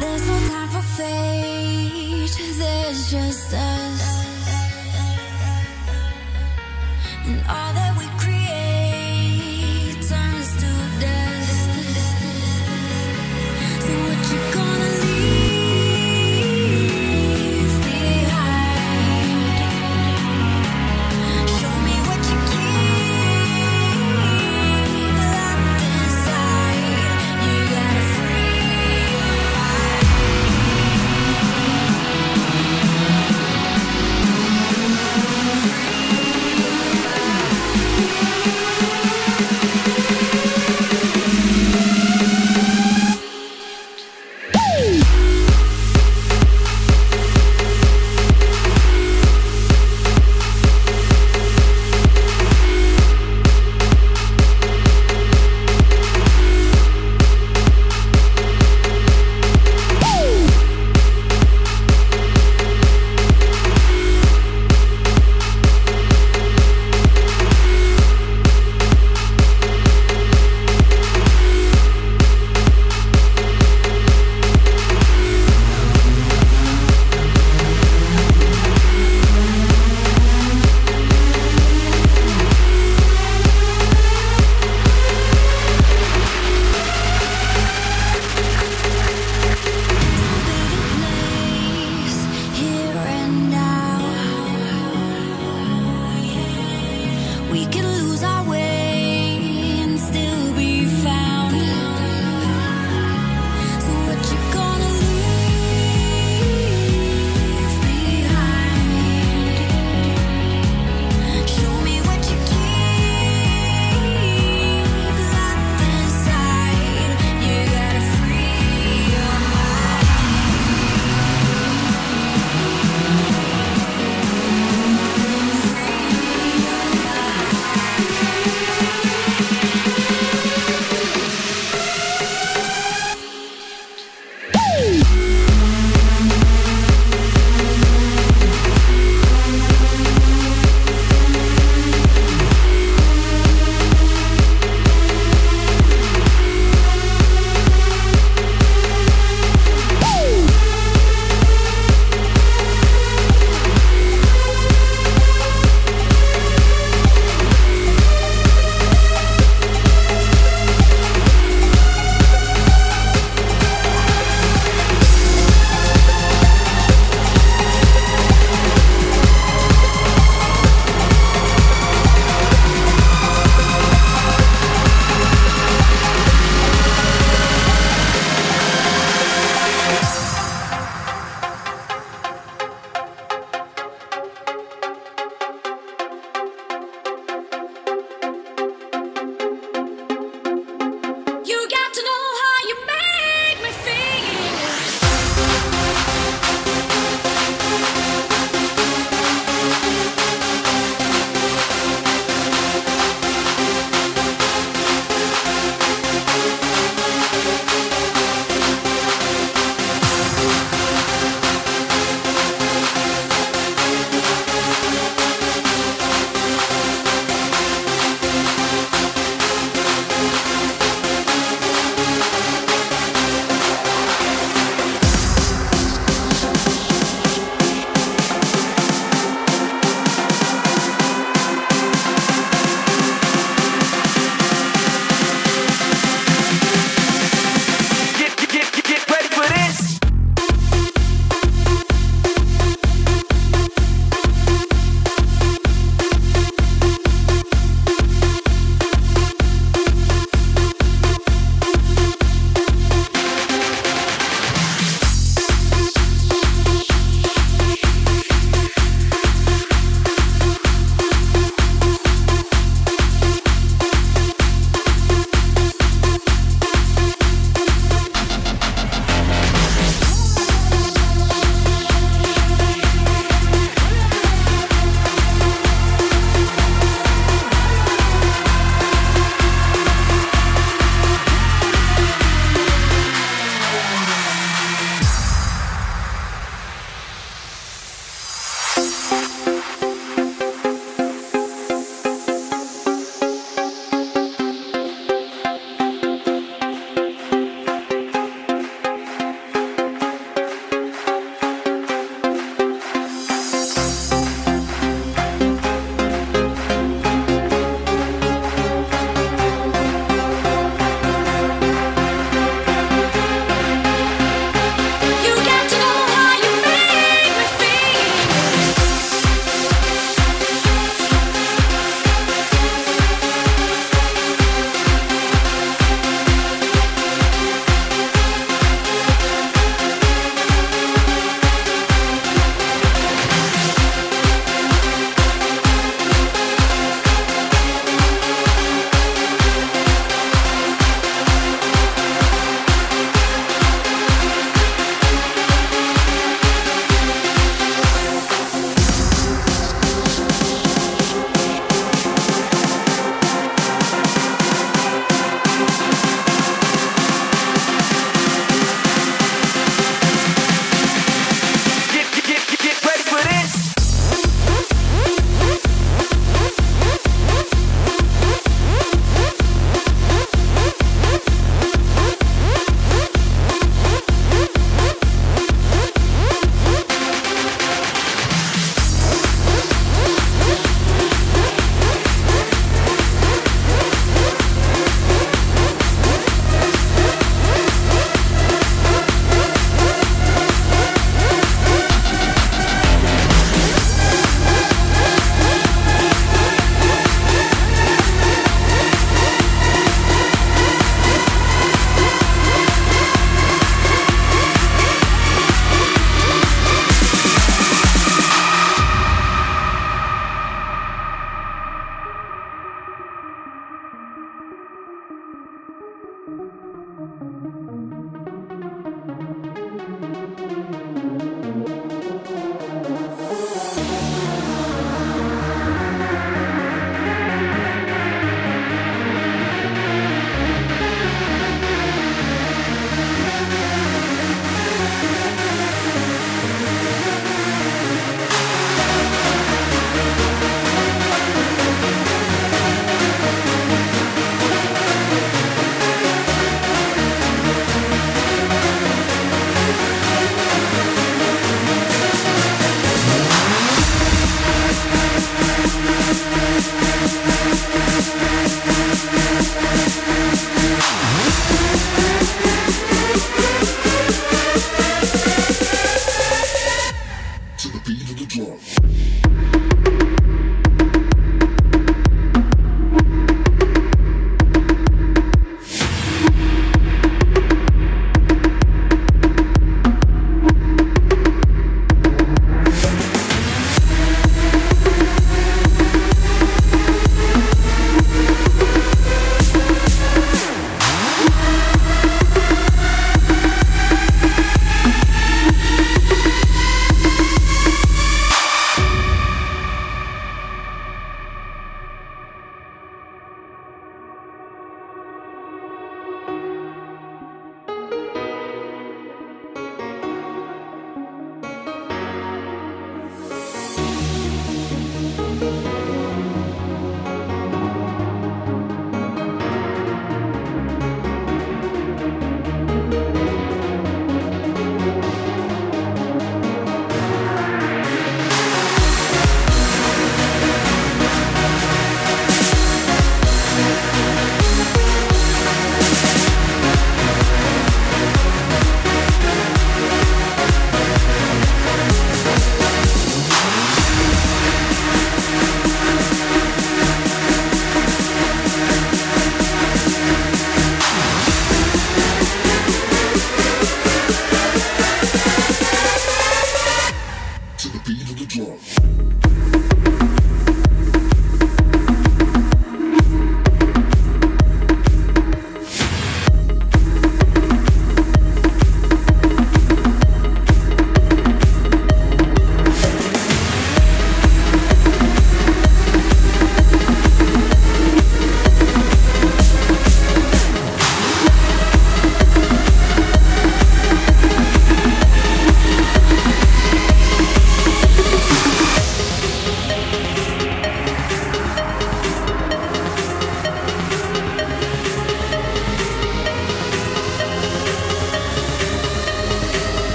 There's no time for fate, there's just us.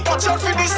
Watch out for this.